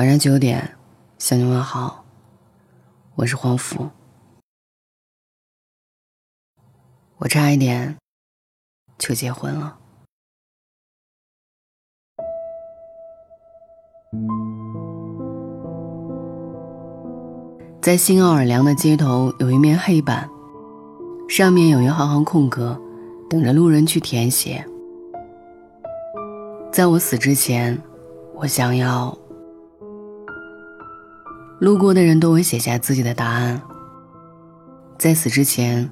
晚上九点，向你问好，我是黄福。我差一点就结婚了。在新奥尔良的街头，有一面黑板，上面有一行行空格，等着路人去填写。在我死之前，我想要。路过的人都会写下自己的答案。在死之前，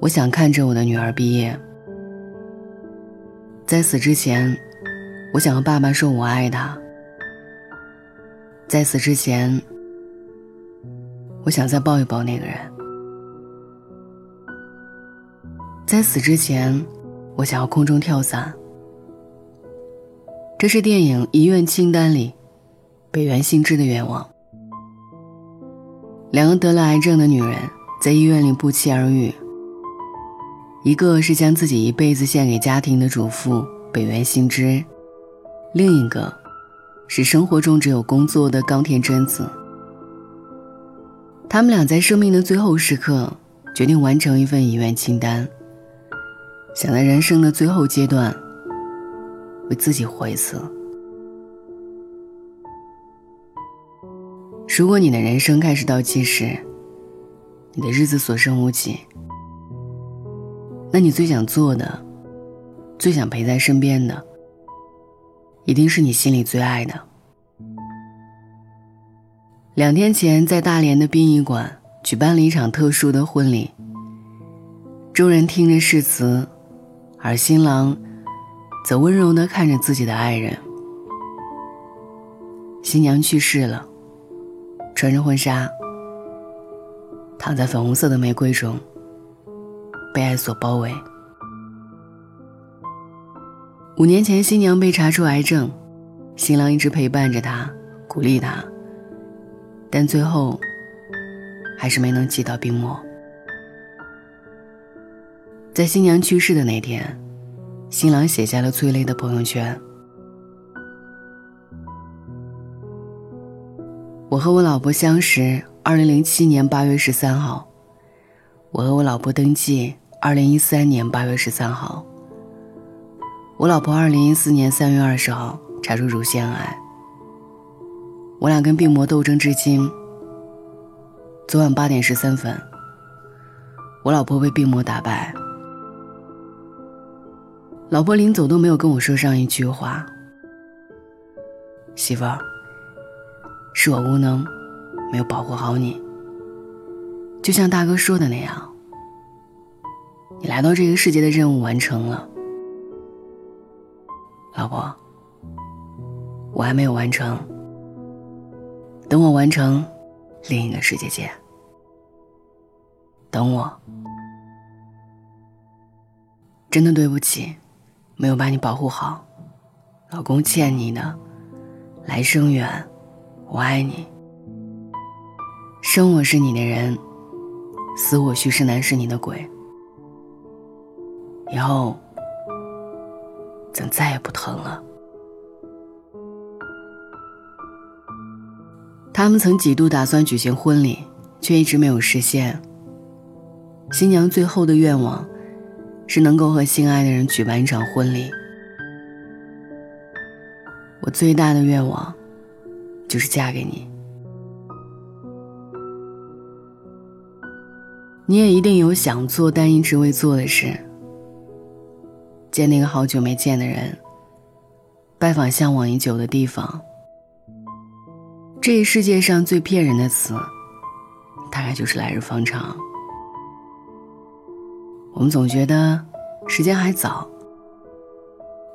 我想看着我的女儿毕业。在死之前，我想和爸爸说我爱他。在死之前，我想再抱一抱那个人。在死之前，我想要空中跳伞。这是电影《遗愿清单》里北原幸之的愿望。两个得了癌症的女人在医院里不期而遇。一个是将自己一辈子献给家庭的主妇北原幸之，另一个是生活中只有工作的冈田真子。他们俩在生命的最后时刻决定完成一份遗愿清单，想在人生的最后阶段为自己活一次。如果你的人生开始倒计时，你的日子所剩无几，那你最想做的、最想陪在身边的，一定是你心里最爱的。两天前，在大连的殡仪馆举办了一场特殊的婚礼，众人听着誓词，而新郎则温柔地看着自己的爱人。新娘去世了。穿着婚纱，躺在粉红色的玫瑰中，被爱所包围。五年前，新娘被查出癌症，新郎一直陪伴着她，鼓励她，但最后还是没能挤到病末。在新娘去世的那天，新郎写下了催泪的朋友圈。我和我老婆相识，二零零七年八月十三号。我和我老婆登记，二零一三年八月十三号。我老婆二零一四年三月二十号查出乳腺癌。我俩跟病魔斗争至今。昨晚八点十三分，我老婆被病魔打败。老婆临走都没有跟我说上一句话，媳妇儿。是我无能，没有保护好你。就像大哥说的那样，你来到这个世界的任务完成了，老婆，我还没有完成。等我完成，另一个世界见。等我，真的对不起，没有把你保护好，老公欠你的，来生缘。我爱你，生我是你的人，死我许是男是你的鬼。以后，咱再也不疼了。他们曾几度打算举行婚礼，却一直没有实现。新娘最后的愿望，是能够和心爱的人举办一场婚礼。我最大的愿望。就是嫁给你，你也一定有想做但一直未做的事。见那个好久没见的人，拜访向往已久的地方。这世界上最骗人的词，大概就是来日方长。我们总觉得时间还早，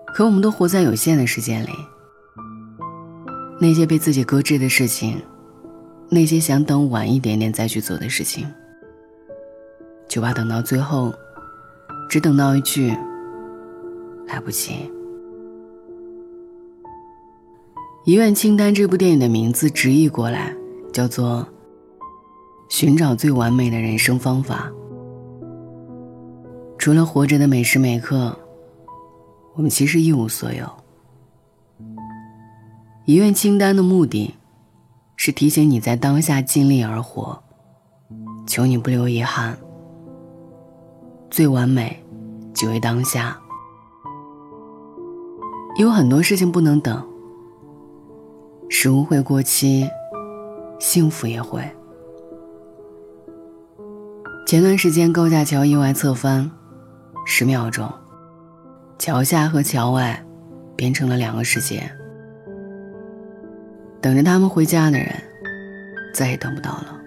可我们都活在有限的时间里。那些被自己搁置的事情，那些想等晚一点点再去做的事情，就怕等到最后，只等到一句“来不及”。《遗愿清单》这部电影的名字直译过来叫做“寻找最完美的人生方法”。除了活着的每时每刻，我们其实一无所有。遗愿清单的目的，是提醒你在当下尽力而活，求你不留遗憾。最完美，即为当下。有很多事情不能等，食物会过期，幸福也会。前段时间高架桥意外侧翻，十秒钟，桥下和桥外变成了两个世界。等着他们回家的人，再也等不到了。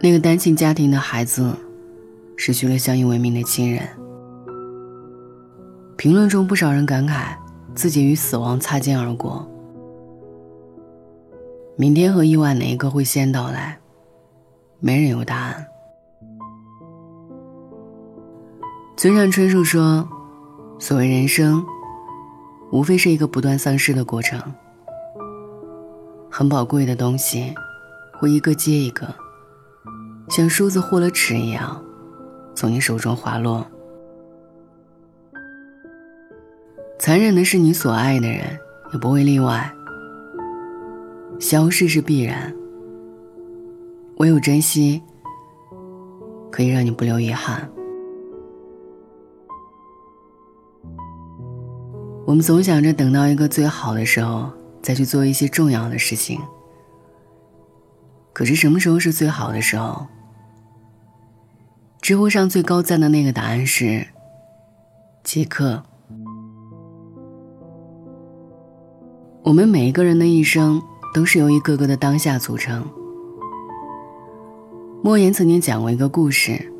那个单亲家庭的孩子，失去了相依为命的亲人。评论中不少人感慨，自己与死亡擦肩而过。明天和意外哪一个会先到来？没人有答案。村上春树说：“所谓人生，无非是一个不断丧失的过程。很宝贵的东西，会一个接一个，像梳子或了齿一样，从你手中滑落。残忍的是，你所爱的人也不会例外。消逝是必然。”唯有珍惜，可以让你不留遗憾。我们总想着等到一个最好的时候再去做一些重要的事情，可是什么时候是最好的时候？知乎上最高赞的那个答案是：即刻。我们每一个人的一生都是由一个个的当下组成。莫言曾经讲过一个故事，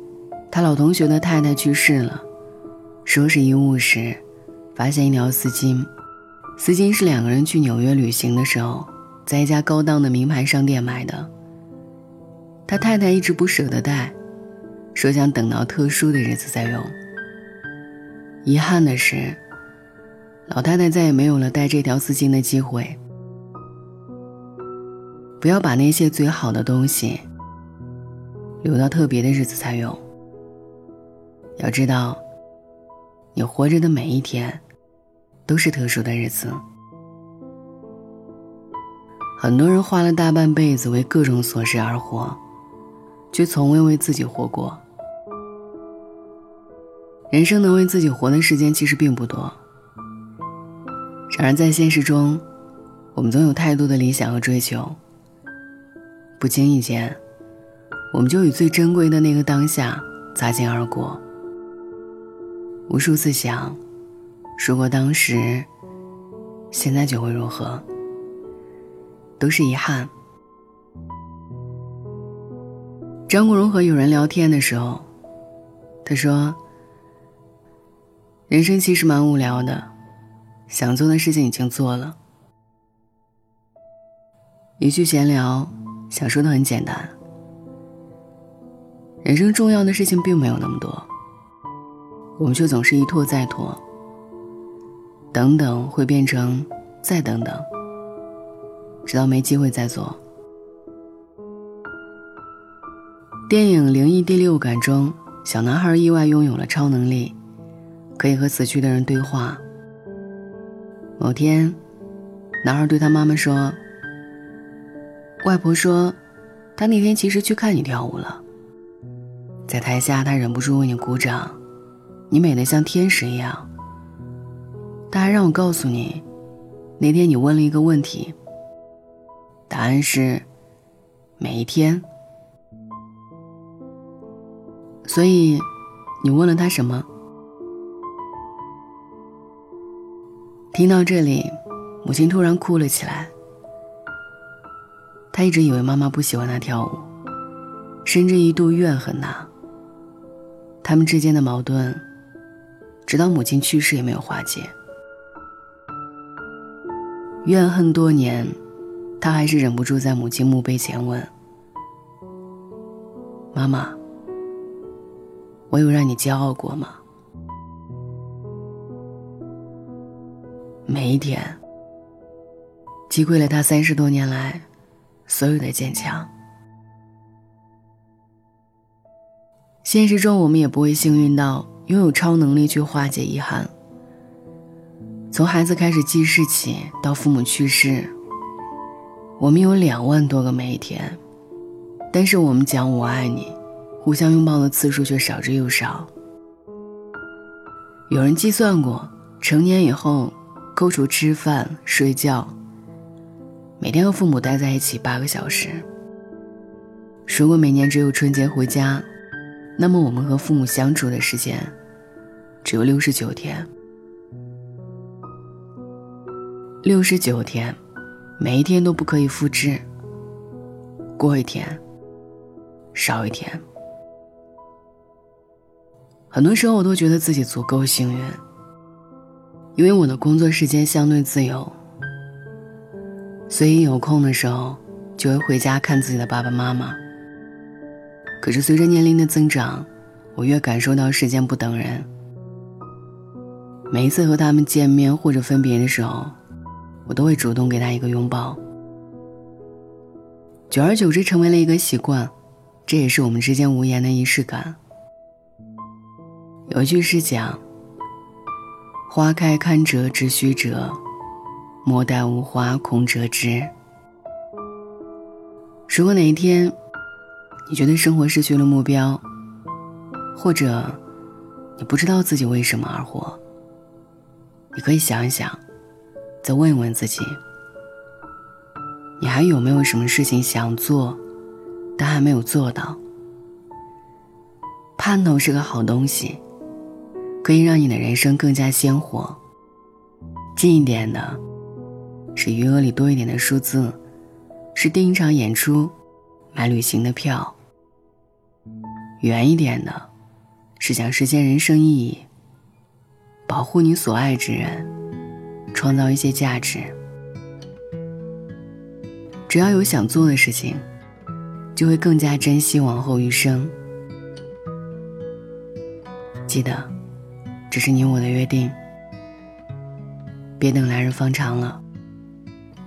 他老同学的太太去世了，收拾遗物时，发现一条丝巾，丝巾是两个人去纽约旅行的时候，在一家高档的名牌商店买的。他太太一直不舍得带，说想等到特殊的日子再用。遗憾的是，老太太再也没有了带这条丝巾的机会。不要把那些最好的东西。留到特别的日子才用。要知道，你活着的每一天，都是特殊的日子。很多人花了大半辈子为各种琐事而活，却从未为自己活过。人生能为自己活的时间其实并不多。然而在现实中，我们总有太多的理想和追求，不经意间。我们就与最珍贵的那个当下擦肩而过。无数次想，如果当时，现在就会如何？都是遗憾。张国荣和有人聊天的时候，他说：“人生其实蛮无聊的，想做的事情已经做了。一句闲聊，想说的很简单。”人生重要的事情并没有那么多，我们却总是一拖再拖。等等会变成再等等，直到没机会再做。电影《灵异第六感》中，小男孩意外拥有了超能力，可以和死去的人对话。某天，男孩对他妈妈说：“外婆说，他那天其实去看你跳舞了。”在台下，他忍不住为你鼓掌，你美得像天使一样。他还让我告诉你，那天你问了一个问题，答案是每一天。所以，你问了他什么？听到这里，母亲突然哭了起来。他一直以为妈妈不喜欢他跳舞，甚至一度怨恨他。他们之间的矛盾，直到母亲去世也没有化解。怨恨多年，他还是忍不住在母亲墓碑前问：“妈妈，我有让你骄傲过吗？”每一天，击溃了他三十多年来所有的坚强。现实中，我们也不会幸运到拥有超能力去化解遗憾。从孩子开始记事起，到父母去世，我们有两万多个每一天，但是我们讲我爱你，互相拥抱的次数却少之又少。有人计算过，成年以后，扣除吃饭、睡觉，每天和父母待在一起八个小时。如果每年只有春节回家，那么我们和父母相处的时间只有六十九天。六十九天，每一天都不可以复制。过一天，少一天。很多时候，我都觉得自己足够幸运，因为我的工作时间相对自由，所以有空的时候就会回家看自己的爸爸妈妈。可是随着年龄的增长，我越感受到时间不等人。每一次和他们见面或者分别的时候，我都会主动给他一个拥抱。久而久之，成为了一个习惯，这也是我们之间无言的仪式感。有一句是讲：“花开堪折直须折，莫待无花空折枝。”如果哪一天，你觉得生活失去了目标，或者你不知道自己为什么而活，你可以想一想，再问一问自己：你还有没有什么事情想做，但还没有做到？盼头是个好东西，可以让你的人生更加鲜活。近一点的，是余额里多一点的数字，是订一场演出。买旅行的票。远一点的，是想实现人生意义，保护你所爱之人，创造一些价值。只要有想做的事情，就会更加珍惜往后余生。记得，这是你我的约定。别等来日方长了，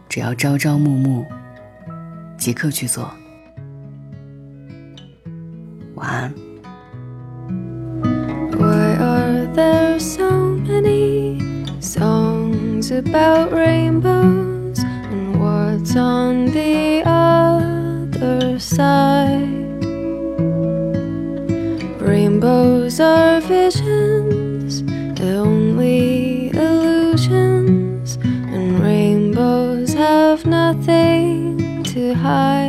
只要朝朝暮暮，即刻去做。晚安。About rainbows and what's on the other side? Rainbows are visions, only illusions, and rainbows have nothing to hide.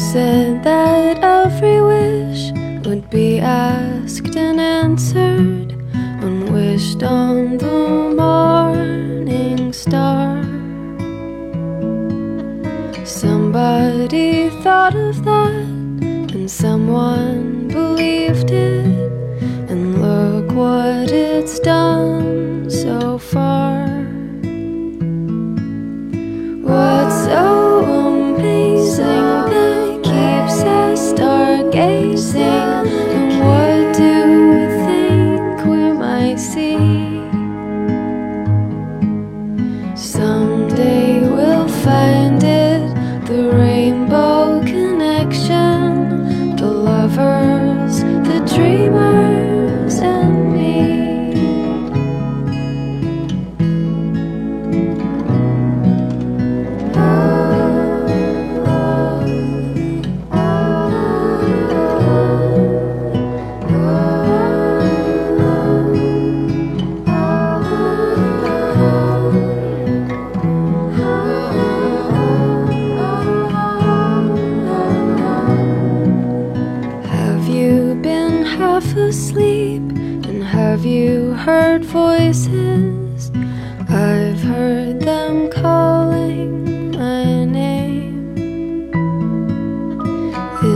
Said that every wish would be asked and answered, when wished on the morning star. Somebody thought of that, and someone believed it, and look what it's done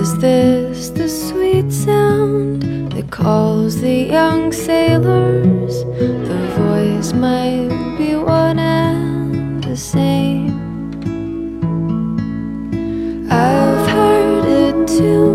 Is this the sweet sound that calls the young sailors? The voice might be one and the same. I've heard it too.